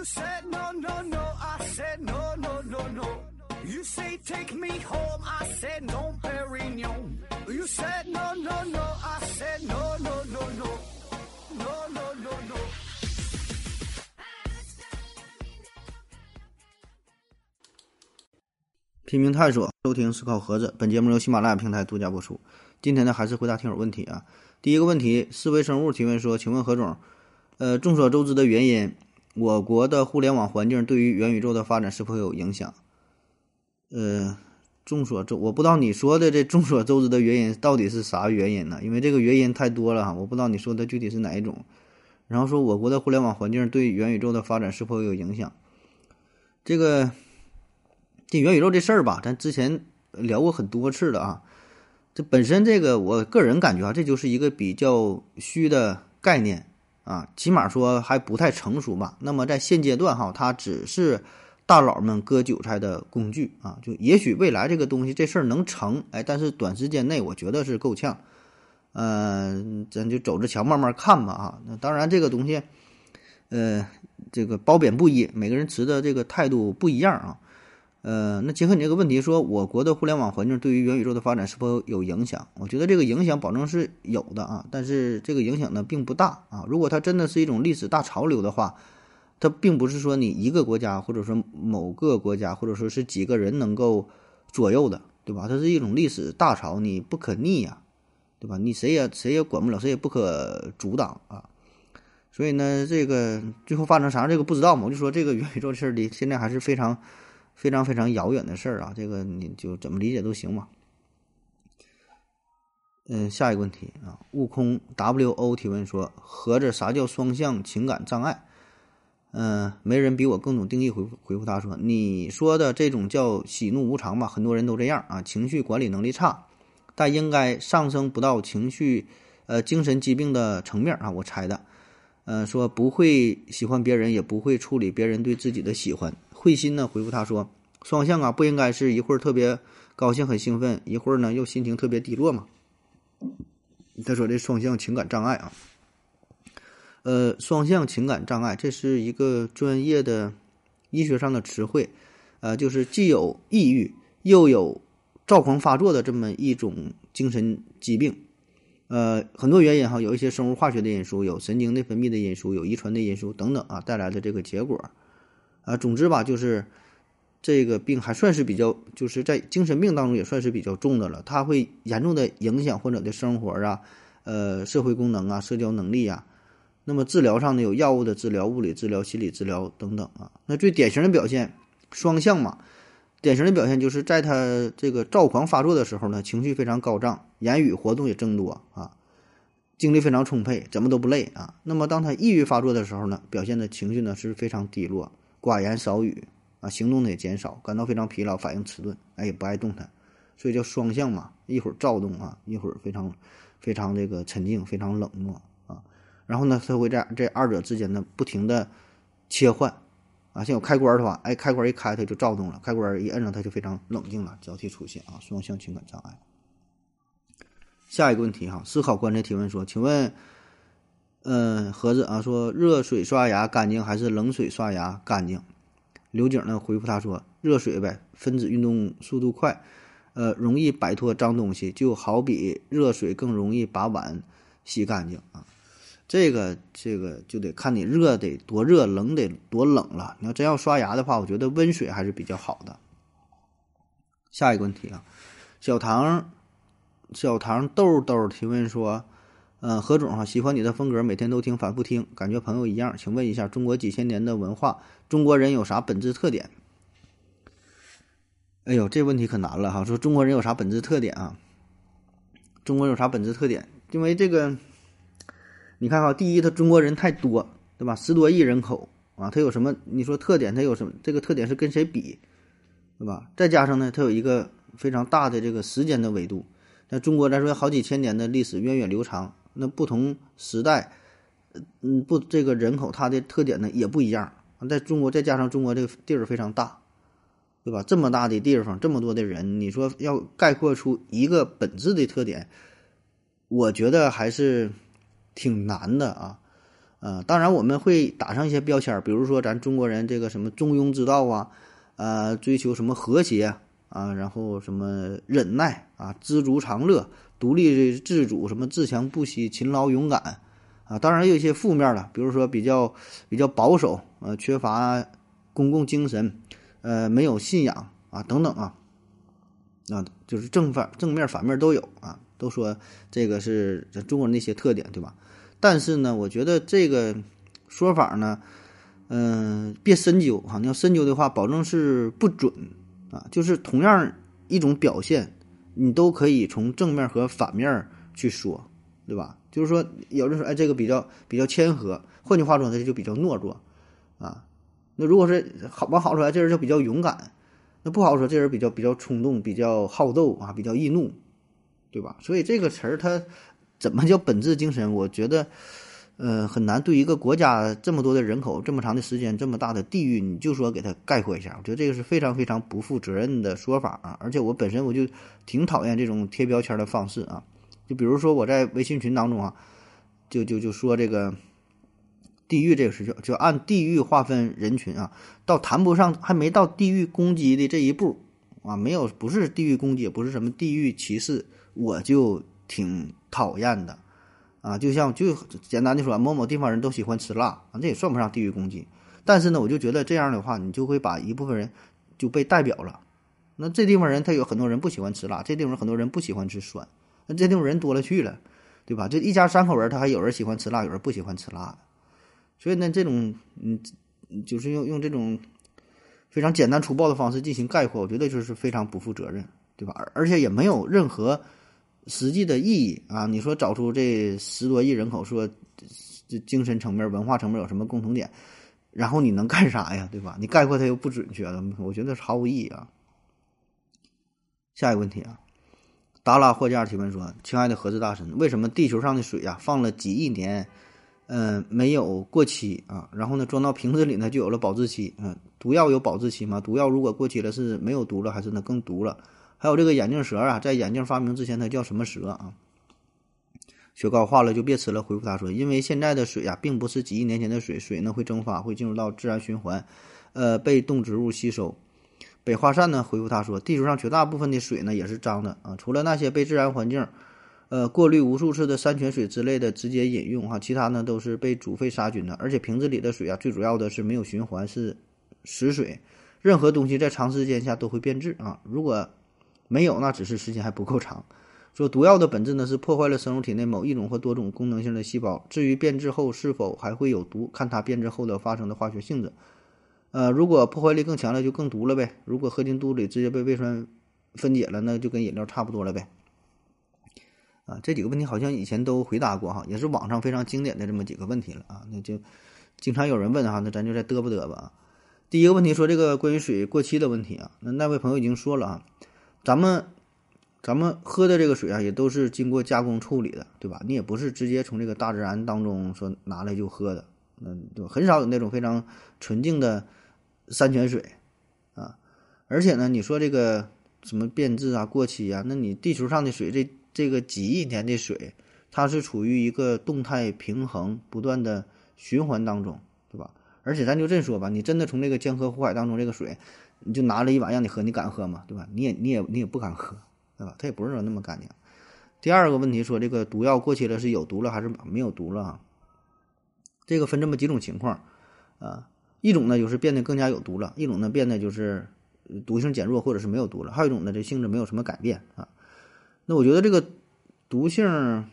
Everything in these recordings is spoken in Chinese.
You said no, no, no, I said no, no, no, no. You say take me home, I said no, Perignon. You said no, no, no, I said no, no, no, no. No, no, no, no. 拼命探索，收听思考盒子。本节目由喜马拉雅平台独家播出。今天呢，还是回答听友问题啊。第一个问题，四维生物提问说：“请问何总，呃，众所周知的原因，我国的互联网环境对于元宇宙的发展是否有影响？”呃，众所周，我不知道你说的这众所周知的原因到底是啥原因呢？因为这个原因太多了哈，我不知道你说的具体是哪一种。然后说我国的互联网环境对元宇宙的发展是否有影响？这个。这元宇宙这事儿吧，咱之前聊过很多次了啊。这本身这个，我个人感觉啊，这就是一个比较虚的概念啊，起码说还不太成熟吧。那么在现阶段哈，它只是大佬们割韭菜的工具啊。就也许未来这个东西这事儿能成，哎，但是短时间内我觉得是够呛。嗯，咱就走着瞧，慢慢看吧啊。那当然这个东西，呃，这个褒贬不一，每个人持的这个态度不一样啊。呃，那结合你这个问题说，我国的互联网环境对于元宇宙的发展是否有影响？我觉得这个影响保证是有的啊，但是这个影响呢并不大啊。如果它真的是一种历史大潮流的话，它并不是说你一个国家或者说某个国家或者说是几个人能够左右的，对吧？它是一种历史大潮，你不可逆呀，对吧？你谁也谁也管不了，谁也不可阻挡啊。所以呢，这个最后发生啥这个不知道嘛？我就说这个元宇宙的事儿离现在还是非常。非常非常遥远的事儿啊，这个你就怎么理解都行嘛。嗯，下一个问题啊，悟空 W O 提问说：“合着啥叫双向情感障碍？”嗯，没人比我更懂定义。回复回复他说：“你说的这种叫喜怒无常吧，很多人都这样啊，情绪管理能力差，但应该上升不到情绪呃精神疾病的层面啊，我猜的。嗯，说不会喜欢别人，也不会处理别人对自己的喜欢。”慧心呢回复他说：“双向啊，不应该是一会儿特别高兴很兴奋，一会儿呢又心情特别低落嘛。”他说：“这双向情感障碍啊，呃，双向情感障碍这是一个专业的医学上的词汇，呃，就是既有抑郁又有躁狂发作的这么一种精神疾病。呃，很多原因哈，有一些生物化学的因素，有神经内分泌的因素，有遗传的因素等等啊，带来的这个结果。”啊，总之吧，就是这个病还算是比较，就是在精神病当中也算是比较重的了。它会严重的影响患者的生活啊，呃，社会功能啊，社交能力啊。那么治疗上呢，有药物的治疗、物理治疗、心理治疗等等啊。那最典型的表现，双向嘛，典型的表现就是在他这个躁狂发作的时候呢，情绪非常高涨，言语活动也增多啊，精力非常充沛，怎么都不累啊。那么当他抑郁发作的时候呢，表现的情绪呢是非常低落。寡言少语啊，行动呢也减少，感到非常疲劳，反应迟钝，哎，也不爱动弹，所以叫双向嘛，一会儿躁动啊，一会儿非常非常这个沉静，非常冷漠啊，然后呢，他会在这二者之间呢不停的切换啊，像有开关的话，哎，开关一开它就躁动了，开关一摁上它就非常冷静了，交替出现啊，双向情感障碍。下一个问题哈，思考观察提问说，请问。嗯，盒子啊，说热水刷牙干净还是冷水刷牙干净？刘景呢回复他说：热水呗，分子运动速度快，呃，容易摆脱脏东西，就好比热水更容易把碗洗干净啊。这个这个就得看你热得多热，冷得多冷了。你要真要刷牙的话，我觉得温水还是比较好的。下一个问题啊，小唐小唐豆豆提问说。嗯，何总哈，喜欢你的风格，每天都听，反复听，感觉朋友一样。请问一下，中国几千年的文化，中国人有啥本质特点？哎呦，这问题可难了哈。说中国人有啥本质特点啊？中国有啥本质特点？因为这个，你看哈，第一，他中国人太多，对吧？十多亿人口啊，他有什么？你说特点，他有什么？这个特点是跟谁比，对吧？再加上呢，它有一个非常大的这个时间的维度。那中国来说，好几千年的历史，源远流长。那不同时代，嗯，不，这个人口它的特点呢也不一样。在中国，再加上中国这个地儿非常大，对吧？这么大的地方，这么多的人，你说要概括出一个本质的特点，我觉得还是挺难的啊。呃，当然我们会打上一些标签，比如说咱中国人这个什么中庸之道啊，呃，追求什么和谐啊，然后什么忍耐啊，知足常乐，独立自主，什么自强不息，勤劳勇敢啊。当然也有一些负面的，比如说比较比较保守，呃，缺乏公共精神，呃，没有信仰啊，等等啊，啊，就是正反正面反面都有啊，都说这个是咱中国人的一些特点，对吧？但是呢，我觉得这个说法呢，嗯，别深究哈。你要深究的话，保证是不准啊。就是同样一种表现，你都可以从正面和反面去说，对吧？就是说，有人说，哎，这个比较比较谦和，换句话说，他就比较懦弱啊。那如果是好往好说来，这人就比较勇敢；那不好说，这人比较比较冲动，比较好斗啊，比较易怒，对吧？所以这个词儿它。怎么叫本质精神？我觉得，呃，很难对一个国家这么多的人口、这么长的时间、这么大的地域，你就说给它概括一下。我觉得这个是非常非常不负责任的说法啊！而且我本身我就挺讨厌这种贴标签的方式啊。就比如说我在微信群当中啊，就就就说这个地域这个事情，就按地域划分人群啊，到谈不上还没到地域攻击的这一步啊，没有不是地域攻击，也不是什么地域歧视，我就。挺讨厌的，啊，就像就简单的说，某某地方人都喜欢吃辣啊，这也算不上地域攻击。但是呢，我就觉得这样的话，你就会把一部分人就被代表了。那这地方人他有很多人不喜欢吃辣，这地方很多人不喜欢吃酸，那这地方人多了去了，对吧？这一家三口人，他还有人喜欢吃辣，有人不喜欢吃辣。所以呢，这种嗯，就是用用这种非常简单粗暴的方式进行概括，我觉得就是非常不负责任，对吧？而而且也没有任何。实际的意义啊，你说找出这十多亿人口，说这精神层面、文化层面有什么共同点，然后你能干啥呀？对吧？你概括它又不准确了，我觉得毫无意义啊。下一个问题啊，达拉货架提问说：“亲爱的盒子大神，为什么地球上的水啊放了几亿年，嗯，没有过期啊？然后呢，装到瓶子里呢就有了保质期？嗯，毒药有保质期吗？毒药如果过期了是没有毒了，还是呢更毒了？”还有这个眼镜蛇啊，在眼镜发明之前，它叫什么蛇啊？雪糕化了就别吃了。回复他说，因为现在的水啊，并不是几亿年前的水，水呢会蒸发，会进入到自然循环，呃，被动植物吸收。北化善呢回复他说，地球上绝大部分的水呢也是脏的啊，除了那些被自然环境，呃，过滤无数次的山泉水之类的直接饮用哈，其他呢都是被煮沸杀菌的。而且瓶子里的水啊，最主要的是没有循环，是死水。任何东西在长时间下都会变质啊，如果没有，那只是时间还不够长。说毒药的本质呢，是破坏了生物体内某一种或多种功能性的细胞。至于变质后是否还会有毒，看它变质后的发生的化学性质。呃，如果破坏力更强了，就更毒了呗。如果喝进肚里直接被胃酸分解了，那就跟饮料差不多了呗。啊，这几个问题好像以前都回答过哈，也是网上非常经典的这么几个问题了啊。那就经常有人问哈，那咱就再嘚啵嘚吧。第一个问题说这个关于水过期的问题啊，那那位朋友已经说了啊。咱们，咱们喝的这个水啊，也都是经过加工处理的，对吧？你也不是直接从这个大自然当中说拿来就喝的，嗯，就很少有那种非常纯净的山泉水啊。而且呢，你说这个什么变质啊、过期啊，那你地球上的水，这这个几亿年的水，它是处于一个动态平衡、不断的循环当中，对吧？而且咱就这说吧，你真的从这个江河湖海当中这个水。你就拿了一碗让你喝，你敢喝吗？对吧？你也你也你也不敢喝，对吧？它也不是说那么干净。第二个问题说，这个毒药过期了是有毒了还是没有毒了？这个分这么几种情况啊，一种呢就是变得更加有毒了，一种呢变得就是毒性减弱或者是没有毒了，还有一种呢这性质没有什么改变啊。那我觉得这个毒性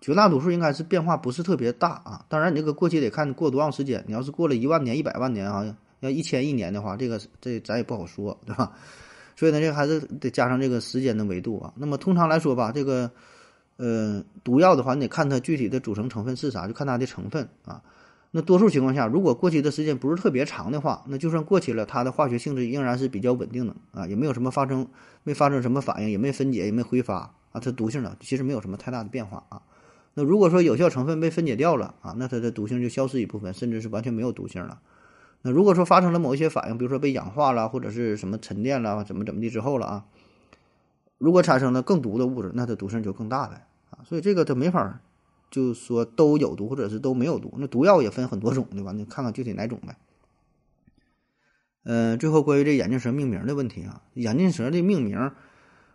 绝大多数应该是变化不是特别大啊。当然你这个过期得看过多长时间，你要是过了一万年、一百万年啊。要一千亿年的话，这个这咱也不好说，对吧？所以呢，这个还是得加上这个时间的维度啊。那么通常来说吧，这个呃毒药的话，你得看它具体的组成成分是啥，就看它的成分啊。那多数情况下，如果过期的时间不是特别长的话，那就算过期了，它的化学性质仍然是比较稳定的啊，也没有什么发生，没发生什么反应，也没分解，也没挥发啊，它毒性呢其实没有什么太大的变化啊。那如果说有效成分被分解掉了啊，那它的毒性就消失一部分，甚至是完全没有毒性了。那如果说发生了某一些反应，比如说被氧化了，或者是什么沉淀了，怎么怎么地之后了啊？如果产生了更毒的物质，那它毒性就更大了啊。所以这个它没法就说都有毒或者是都没有毒。那毒药也分很多种，对吧？你看看具体哪种呗。呃，最后关于这眼镜蛇命名的问题啊，眼镜蛇的命名，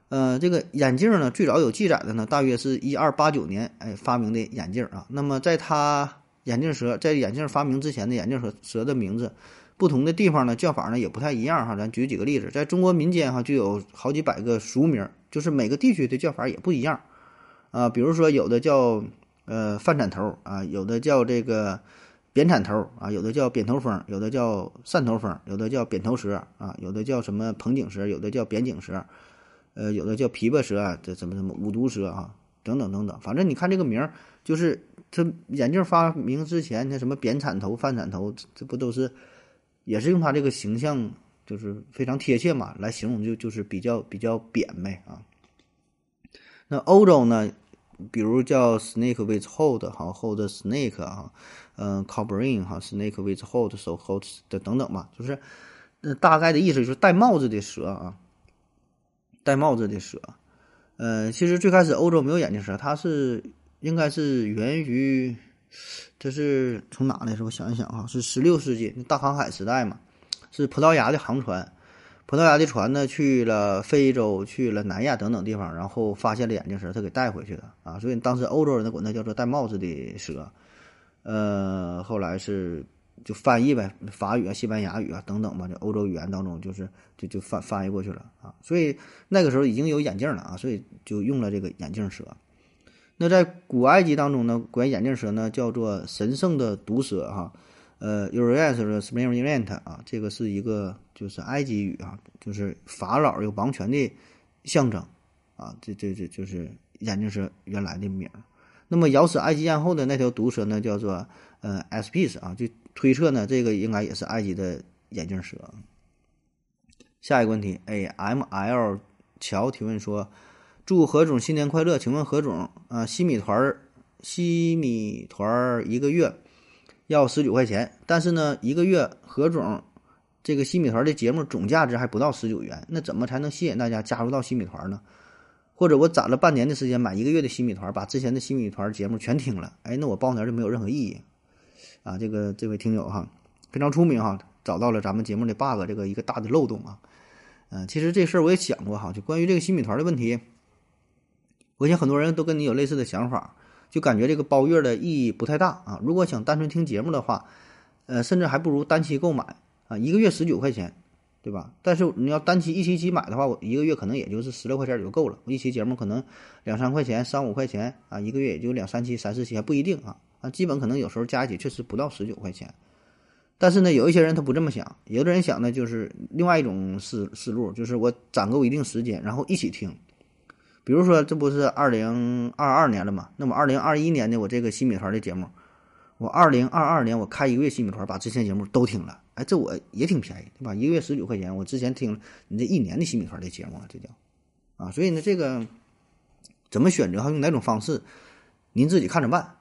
呃，这个眼镜呢，最早有记载的呢，大约是一二八九年，哎，发明的眼镜啊。那么在它眼镜蛇在眼镜发明之前的眼镜蛇蛇的名字，不同的地方呢叫法呢也不太一样哈。咱举几个例子，在中国民间哈就有好几百个俗名，就是每个地区的叫法也不一样啊。比如说有的叫呃饭铲头啊，有的叫这个。扁铲头啊，有的叫扁头蜂，有的叫扇头蜂，有的叫扁头蛇啊，有的叫什么蓬颈蛇，有的叫扁颈蛇，呃，有的叫琵琶蛇，这什么什么五毒蛇啊，等等等等。反正你看这个名儿，就是它眼镜发明之前，那什么扁铲头、饭铲头，这不都是也是用它这个形象，就是非常贴切嘛，来形容就就是比较比较扁呗啊。那欧洲呢，比如叫 snake with hold，哈 hold snake 啊。嗯 c o b r i n 哈，snake with hold，so hold 的等等吧，就是，那大概的意思就是戴帽子的蛇啊，戴帽子的蛇。呃，其实最开始欧洲没有眼镜蛇，它是应该是源于，这是从哪来着？我想一想啊，是十六世纪大航海时代嘛，是葡萄牙的航船，葡萄牙的船呢去了非洲，去了南亚等等地方，然后发现了眼镜蛇，他给带回去的啊，所以当时欧洲人呢管它叫做戴帽子的蛇。呃，后来是就翻译呗，法语啊、西班牙语啊等等吧，这欧洲语言当中就是就就翻翻译过去了啊。所以那个时候已经有眼镜了啊，所以就用了这个眼镜蛇。那在古埃及当中呢，管眼镜蛇呢叫做神圣的毒蛇哈，呃，Uranus s p r i n g e n t 啊，这个是一个就是埃及语啊，就是法老有王权的象征啊，这这这就是眼镜蛇原来的名。那么咬死埃及艳后的那条毒蛇呢，叫做呃 s p s 啊，就推测呢，这个应该也是埃及的眼镜蛇。下一个问题，A M L 乔提问说：祝何总新年快乐，请问何总啊，西米团儿西米团儿一个月要十九块钱，但是呢，一个月何总这个西米团的节目总价值还不到十九元，那怎么才能吸引大家加入到西米团呢？或者我攒了半年的时间买一个月的新米团，把之前的新米团节目全听了，哎，那我报名就没有任何意义啊！这个这位听友哈，非常出名哈，找到了咱们节目的 bug 这个一个大的漏洞啊。嗯，其实这事儿我也想过哈，就关于这个新米团的问题，我想很多人都跟你有类似的想法，就感觉这个包月的意义不太大啊。如果想单纯听节目的话，呃，甚至还不如单期购买啊，一个月十九块钱。对吧？但是你要单期一期期买的话，我一个月可能也就是十来块钱也就够了。一期节目可能两三块钱、三五块钱啊，一个月也就两三期、三四期还不一定啊。啊，基本可能有时候加一起确实不到十九块钱。但是呢，有一些人他不这么想，有的人想呢，就是另外一种思思路，就是我攒够一定时间，然后一起听。比如说，这不是二零二二年了嘛？那么二零二一年的我这个新米团的节目，我二零二二年我开一个月新米团，把之前节目都听了。哎，这我也挺便宜，对吧？一个月十九块钱，我之前听你这一年的新米团的节目，这叫啊，所以呢，这个怎么选择哈，用哪种方式，您自己看着办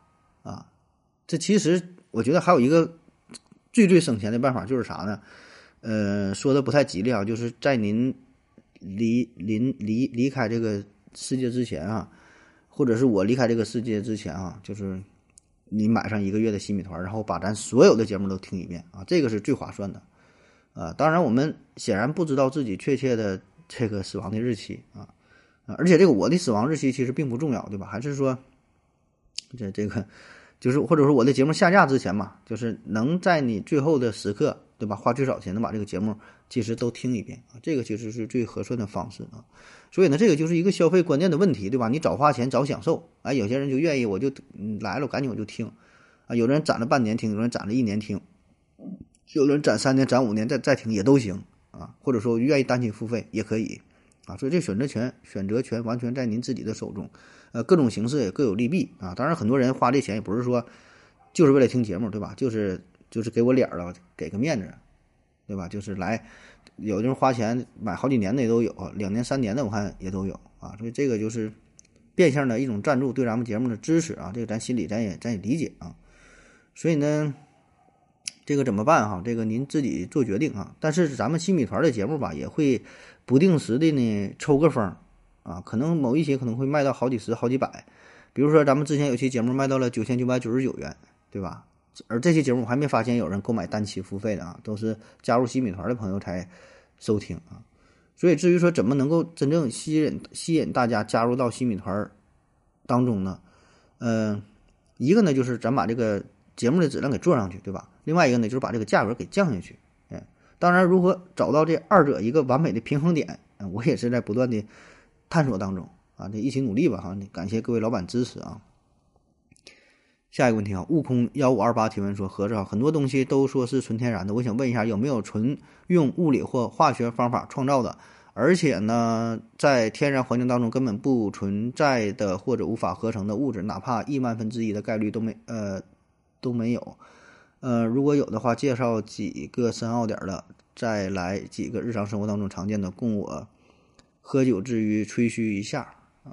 啊。这其实我觉得还有一个最最省钱的办法，就是啥呢？呃，说的不太吉利啊，就是在您离临离离开这个世界之前啊，或者是我离开这个世界之前啊，就是。你买上一个月的新米团，然后把咱所有的节目都听一遍啊，这个是最划算的，啊，当然我们显然不知道自己确切的这个死亡的日期啊，啊，而且这个我的死亡日期其实并不重要，对吧？还是说，这这个就是或者说我的节目下架之前嘛，就是能在你最后的时刻，对吧？花最少钱能把这个节目其实都听一遍啊，这个其实是最合算的方式啊。所以呢，这个就是一个消费观念的问题，对吧？你早花钱早享受，哎，有些人就愿意，我就来了，赶紧我就听，啊，有的人攒了半年听，有人攒了一年听，有的人攒三年、攒五年再再听也都行啊，或者说愿意单期付费也可以啊。所以这选择权、选择权完全在您自己的手中，呃，各种形式也各有利弊啊。当然，很多人花这钱也不是说就是为了听节目，对吧？就是就是给我脸了，给个面子，对吧？就是来。有的人花钱买好几年的也都有，两年三年的我看也都有啊，所以这个就是变相的一种赞助，对咱们节目的支持啊，这个咱心里咱也咱也理解啊。所以呢，这个怎么办哈？这个您自己做决定啊。但是咱们新米团的节目吧，也会不定时的呢抽个风啊，可能某一些可能会卖到好几十、好几百，比如说咱们之前有期节目卖到了九千九百九十九元，对吧？而这期节目我还没发现有人购买单期付费的啊，都是加入洗米团的朋友才收听啊。所以至于说怎么能够真正吸引吸引大家加入到洗米团当中呢？嗯，一个呢就是咱把这个节目的质量给做上去，对吧？另外一个呢就是把这个价格给降下去。当然如何找到这二者一个完美的平衡点，我也是在不断的探索当中。啊，这一起努力吧，哈！感谢各位老板支持啊。下一个问题啊，悟空幺五二八提问说：合着啊，很多东西都说是纯天然的，我想问一下，有没有纯用物理或化学方法创造的，而且呢，在天然环境当中根本不存在的或者无法合成的物质，哪怕亿万分之一的概率都没呃都没有。呃，如果有的话，介绍几个深奥点的，再来几个日常生活当中常见的，供我喝酒之余吹嘘一下啊。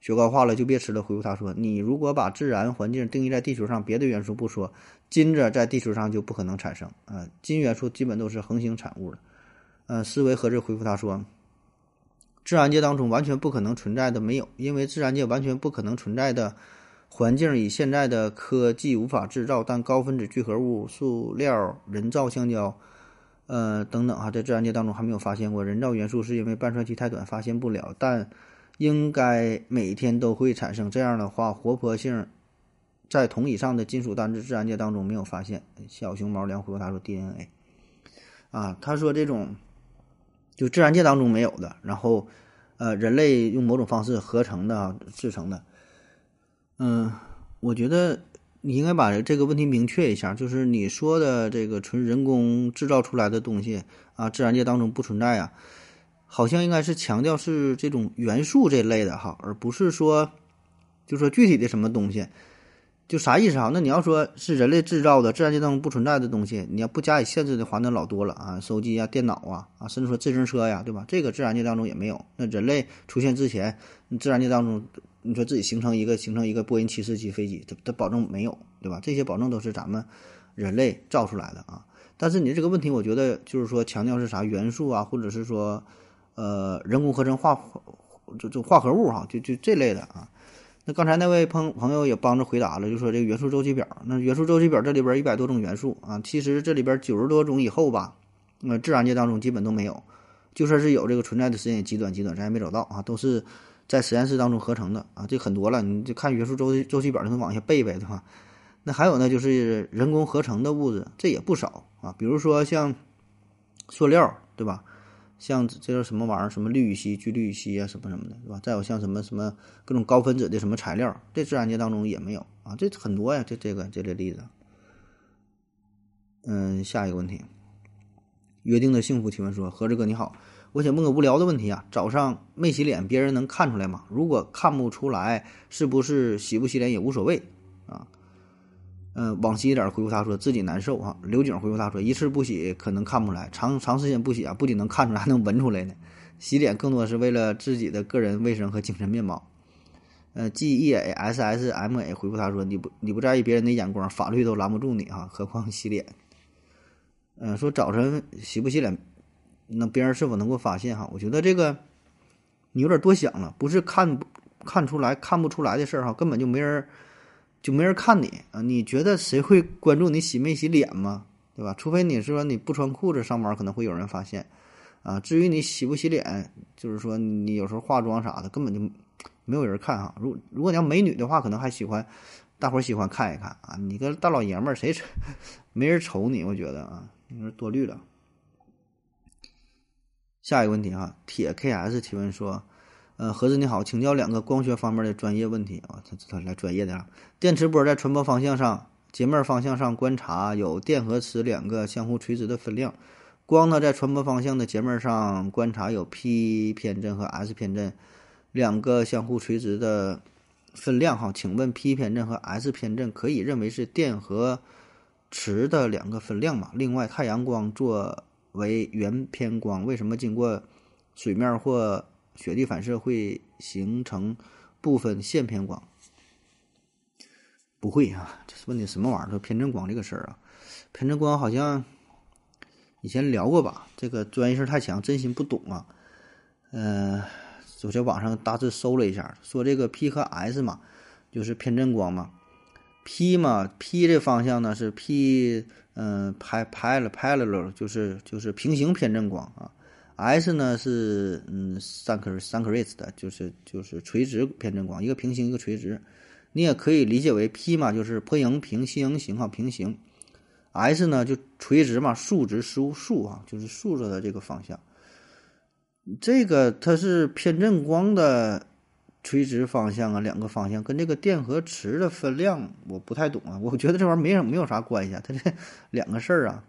雪糕化了就别吃了。回复他说：“你如果把自然环境定义在地球上，别的元素不说，金子在地球上就不可能产生啊。金元素基本都是恒星产物的。呃，思维和这回复他说：自然界当中完全不可能存在的没有，因为自然界完全不可能存在的环境，以现在的科技无法制造。但高分子聚合物、塑料、人造橡胶，呃等等啊，在自然界当中还没有发现过。人造元素是因为半衰期太短，发现不了。但应该每天都会产生，这样的话，活泼性在同以上的金属单质自然界当中没有发现。小熊猫梁回复他说：“DNA 啊，他说这种就自然界当中没有的，然后呃，人类用某种方式合成的制成的。嗯，我觉得你应该把这个问题明确一下，就是你说的这个纯人工制造出来的东西啊，自然界当中不存在啊。”好像应该是强调是这种元素这类的哈，而不是说，就说具体的什么东西，就啥意思啊？那你要说是人类制造的自然界当中不存在的东西，你要不加以限制的话，那老多了啊，手机啊、电脑啊啊，甚至说自行车呀，对吧？这个自然界当中也没有。那人类出现之前，自然界当中，你说自己形成一个形成一个波音七四七飞机，它它保证没有，对吧？这些保证都是咱们人类造出来的啊。但是你这个问题，我觉得就是说强调是啥元素啊，或者是说。呃，人工合成化就就化合物哈，就就这类的啊。那刚才那位朋朋友也帮着回答了，就说这个元素周期表。那元素周期表这里边一百多种元素啊，其实这里边九十多种以后吧，那自然界当中基本都没有。就算是有这个存在的时间也极短极短，咱也没找到啊，都是在实验室当中合成的啊。这很多了，你就看元素周期周期表就能往下背背，对吧？那还有呢，就是人工合成的物质，这也不少啊。比如说像塑料，对吧？像这叫什么玩意儿？什么氯乙烯、聚氯乙烯啊，什么什么的，是吧？再有像什么什么各种高分子的什么材料，这自然界当中也没有啊，这很多呀，这这个这类例子。嗯，下一个问题，约定的幸福提问说：何志哥你好，我想问个无聊的问题啊，早上没洗脸，别人能看出来吗？如果看不出来，是不是洗不洗脸也无所谓啊？嗯，往西一点回复他说自己难受啊。刘景回复他说一次不洗可能看不出来，长长时间不洗啊，不仅能看出来，还能闻出来呢。洗脸更多是为了自己的个人卫生和精神面貌。呃，G E A S S M A 回复他说你不你不在意别人的眼光，法律都拦不住你啊，何况洗脸。嗯，说早晨洗不洗脸，那别人是否能够发现哈？我觉得这个你有点多想了，不是看看出来看不出来的事儿哈，根本就没人。就没人看你啊？你觉得谁会关注你洗没洗脸吗？对吧？除非你是说你不穿裤子上班，可能会有人发现啊。至于你洗不洗脸，就是说你有时候化妆啥的，根本就没有人看哈。如如果你要美女的话，可能还喜欢大伙儿喜欢看一看啊。你个大老爷们儿，谁 没人瞅你？我觉得啊，你说多虑了。下一个问题哈，铁 KS 提问说。呃，盒子你好，请教两个光学方面的专业问题啊，他他来专业的啊。电磁波在传播方向上，截面方向上观察有电和磁两个相互垂直的分量，光呢在传播方向的截面上观察有 P 偏振和 S 偏振两个相互垂直的分量哈。请问 P 偏振和 S 偏振可以认为是电和磁的两个分量吗？另外，太阳光做为原偏光，为什么经过水面或雪地反射会形成部分线偏光，不会啊？这是问的什么玩意儿？说偏振光这个事儿啊？偏振光好像以前聊过吧？这个专业性太强，真心不懂啊。嗯，我在网上大致搜了一下，说这个 P 和 S 嘛，就是偏振光嘛。P 嘛，P 这方向呢是 P，嗯，拍拍了拍了，就是就是平行偏振光啊。S 呢是嗯 s y n c h r i s 的，就是就是垂直偏振光，一个平行一个垂直。你也可以理解为 P 嘛，就是坡形平行形形哈平行。S 呢就垂直嘛，竖直竖竖啊，就是竖着的这个方向。这个它是偏振光的。垂直方向啊，两个方向跟这个电荷池的分量我不太懂啊，我觉得这玩意儿没有没有啥关系啊，它这 两个事儿啊。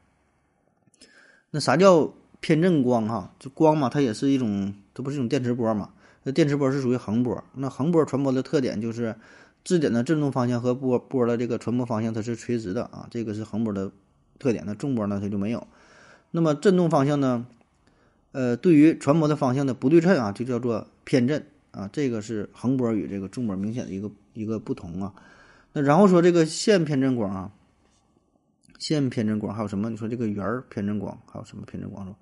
那啥叫偏振光哈？就光嘛，它也是一种，它不是一种电磁波嘛？那电磁波是属于横波，那横波传播的特点就是质点的振动方向和波波的这个传播方向它是垂直的啊，这个是横波的特点。那重波呢，它就没有。那么振动方向呢，呃，对于传播的方向的不对称啊，就叫做偏振。啊，这个是横波与这个纵波明显的一个一个不同啊。那然后说这个线偏振光啊，线偏振光还有什么？你说这个圆偏振光还有什么偏振光？说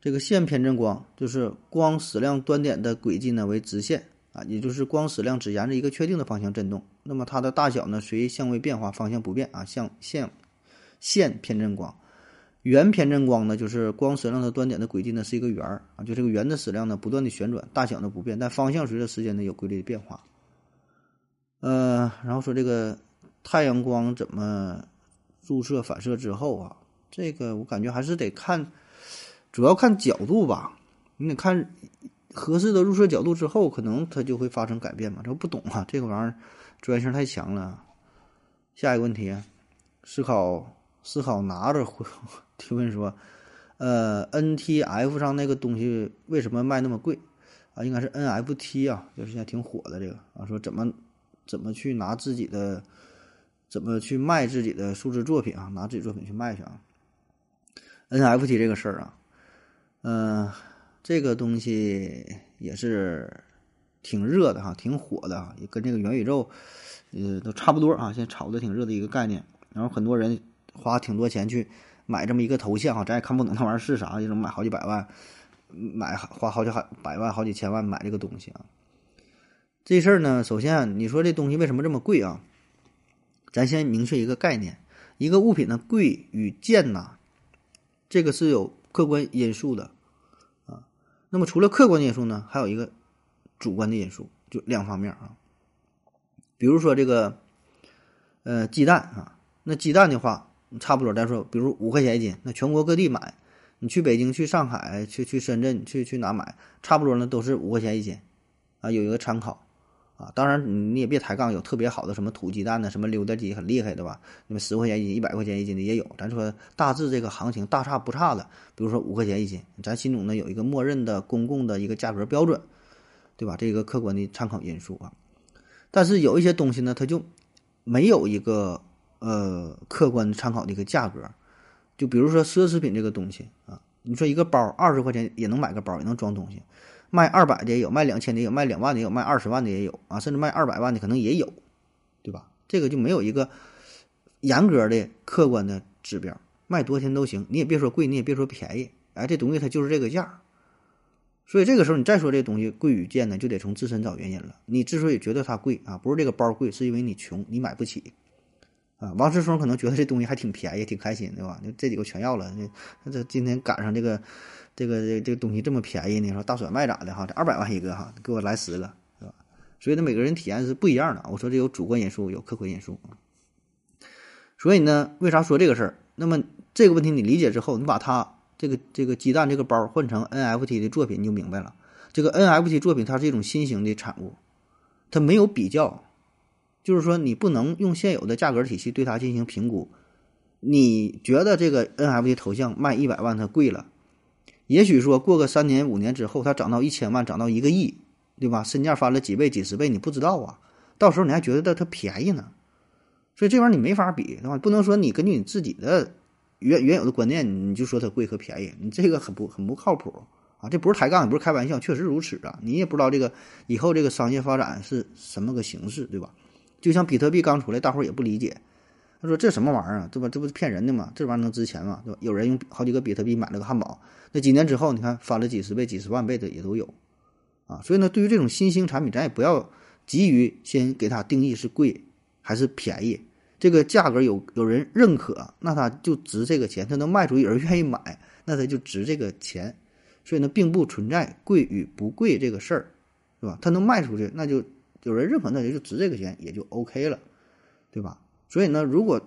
这个线偏振光就是光矢量端点的轨迹呢为直线啊，也就是光矢量只沿着一个确定的方向振动，那么它的大小呢随相位变化，方向不变啊，像线线偏振光。圆偏振光呢，就是光矢量的端点的轨迹呢是一个圆儿啊，就这个圆的矢量呢不断的旋转，大小呢不变，但方向随着时间呢有规律的变化。呃，然后说这个太阳光怎么入射反射之后啊，这个我感觉还是得看，主要看角度吧。你得看合适的入射角度之后，可能它就会发生改变嘛。这不懂啊，这个玩意儿专业性太强了。下一个问题，思考思考拿着回。提问说：“呃，N T F 上那个东西为什么卖那么贵？啊，应该是 N F T 啊，就是现在挺火的这个啊。说怎么怎么去拿自己的，怎么去卖自己的数字作品啊？拿自己作品去卖去啊？N F T 这个事儿啊，嗯，这个东西也是挺热的哈，挺火的啊，也跟这个元宇宙，呃，都差不多啊。现在炒的挺热的一个概念，然后很多人花挺多钱去。”买这么一个头像哈，咱也看不懂那玩意儿是啥，就能买好几百万，买花好几百万、好几千万买这个东西啊。这事儿呢，首先你说这东西为什么这么贵啊？咱先明确一个概念，一个物品的贵与贱呐，这个是有客观因素的啊。那么除了客观因素呢，还有一个主观的因素，就两方面啊。比如说这个，呃，鸡蛋啊，那鸡蛋的话。差不多，咱说，比如五块钱一斤，那全国各地买，你去北京、去上海、去去深圳、去去哪买，差不多呢，都是五块钱一斤，啊，有一个参考，啊，当然你也别抬杠，有特别好的什么土鸡蛋呢，什么溜达鸡很厉害的吧，那么十块钱一斤、一百块钱一斤的也有，咱说大致这个行情大差不差的，比如说五块钱一斤，咱心中呢有一个默认的公共的一个价格标准，对吧？这个客观的参考因素啊，但是有一些东西呢，它就没有一个。呃，客观参考的一个价格，就比如说奢侈品这个东西啊，你说一个包二十块钱也能买个包，也能装东西，卖二百的也有，卖两千的也有，卖两万的也有，卖二十万的也有啊，甚至卖二百万的可能也有，对吧？这个就没有一个严格的客观的指标，卖多少钱都行，你也别说贵，你也别说便宜，哎，这东西它就是这个价。所以这个时候你再说这东西贵与贱呢，就得从自身找原因了。你之所以觉得它贵啊，不是这个包贵，是因为你穷，你买不起。啊，王思聪可能觉得这东西还挺便宜，挺开心，对吧？就这几个全要了，那这今天赶上这个，这个这这个东西这么便宜呢，说大甩卖咋的哈？这二百万一个哈，给我来十个，是吧？所以呢，每个人体验是不一样的。我说这有主观因素，有客观因素啊。所以呢，为啥说这个事儿？那么这个问题你理解之后，你把它这个这个鸡蛋这个包换成 NFT 的作品，你就明白了。这个 NFT 作品它是一种新型的产物，它没有比较。就是说，你不能用现有的价格体系对它进行评估。你觉得这个 NFT 头像卖一百万它贵了，也许说过个三年五年之后，它涨到一千万，涨到一个亿，对吧？身价翻了几倍、几十倍，你不知道啊。到时候你还觉得它便宜呢，所以这玩意儿你没法比，对吧？不能说你根据你自己的原原有的观念，你就说它贵和便宜，你这个很不很不靠谱啊！这不是抬杠，也不是开玩笑，确实如此啊。你也不知道这个以后这个商业发展是什么个形式，对吧？就像比特币刚出来，大伙儿也不理解。他说：“这什么玩意儿啊？这不这不是骗人的吗？这玩意儿能值钱吗？对吧？”有人用好几个比特币买了个汉堡，那几年之后，你看翻了几十倍、几十万倍的也都有啊。所以呢，对于这种新兴产品，咱也不要急于先给它定义是贵还是便宜，这个价格有有人认可，那它就值这个钱，它能卖出去，有人愿意买，那它就值这个钱。所以呢，并不存在贵与不贵这个事儿，是吧？它能卖出去，那就有人认可，那也就值这个钱，也就 OK 了，对吧？所以呢，如果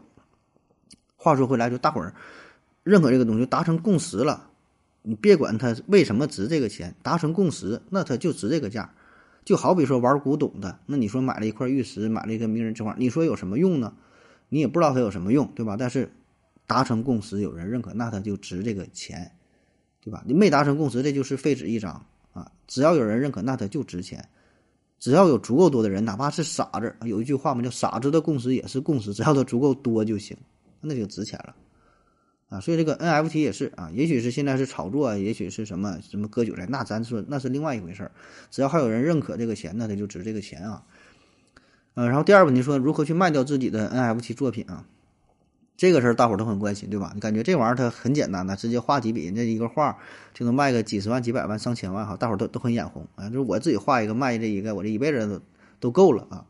话说回来，就大伙儿认可这个东西，达成共识了，你别管它为什么值这个钱，达成共识，那它就值这个价。就好比说玩古董的，那你说买了一块玉石，买了一个名人之画，你说有什么用呢？你也不知道它有什么用，对吧？但是达成共识，有人认可，那它就值这个钱。对吧？你没达成共识，这就是废纸一张啊！只要有人认可，那它就值钱。只要有足够多的人，哪怕是傻子，有一句话嘛，叫“傻子的共识也是共识”，只要它足够多就行，那就值钱了啊！所以这个 NFT 也是啊，也许是现在是炒作，也许是什么什么割韭菜，那咱说那是另外一回事儿。只要还有人认可这个钱，那它就值这个钱啊。嗯，然后第二问题说，如何去卖掉自己的 NFT 作品啊？这个事儿大伙儿都很关心，对吧？你感觉这玩意儿它很简单的，直接画几笔，那一个画就能卖个几十万、几百万、上千万哈，大伙儿都都很眼红啊！就是我自己画一个卖这一个，我这一辈子都都够了啊。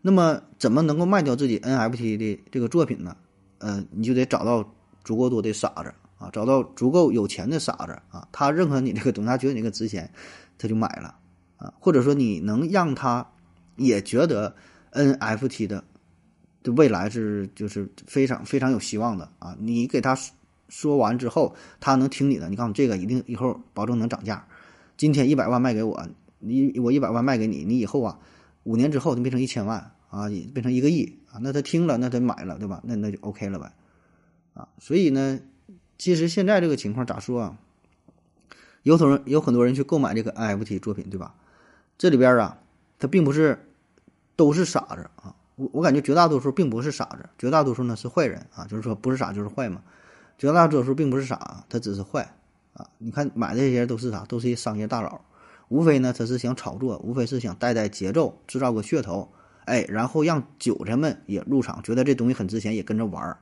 那么怎么能够卖掉自己 NFT 的这个作品呢？嗯，你就得找到足够多的傻子啊，找到足够有钱的傻子啊，他认可你这个东西，他觉得你这个值钱，他就买了啊。或者说你能让他也觉得 NFT 的。这未来是就是非常非常有希望的啊！你给他说完之后，他能听你的。你告诉这个一定以后保证能涨价。今天一百万卖给我，你我一百万卖给你，你以后啊，五年之后就变成一千万啊，变成一个亿啊，那他听了，那他买了，对吧？那那就 OK 了呗，啊！所以呢，其实现在这个情况咋说啊？有很有很多人去购买这个 NFT 作品，对吧？这里边啊，他并不是都是傻子啊。我我感觉绝大多数并不是傻子，绝大多数呢是坏人啊，就是说不是傻就是坏嘛。绝大多数并不是傻，他只是坏啊。你看买这些都是啥？都是一商业大佬，无非呢他是想炒作，无非是想带带节奏，制造个噱头，哎，然后让韭菜们也入场，觉得这东西很值钱，也跟着玩儿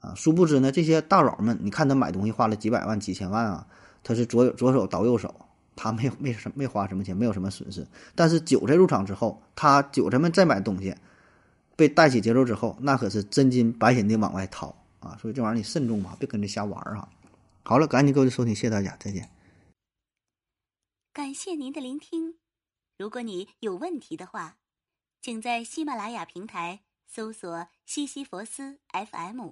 啊。殊不知呢，这些大佬们，你看他买东西花了几百万、几千万啊，他是左左手倒右手。他没有没什没花什么钱，没有什么损失。但是韭菜入场之后，他韭菜们再买东西，被带起节奏之后，那可是真金白银的往外掏啊！所以这玩意儿你慎重吧，别跟着瞎玩儿啊！好了，赶紧各位收听，谢谢大家，再见。感谢您的聆听。如果你有问题的话，请在喜马拉雅平台搜索“西西弗斯 FM”，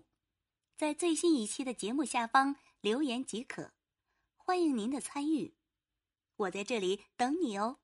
在最新一期的节目下方留言即可。欢迎您的参与。我在这里等你哦。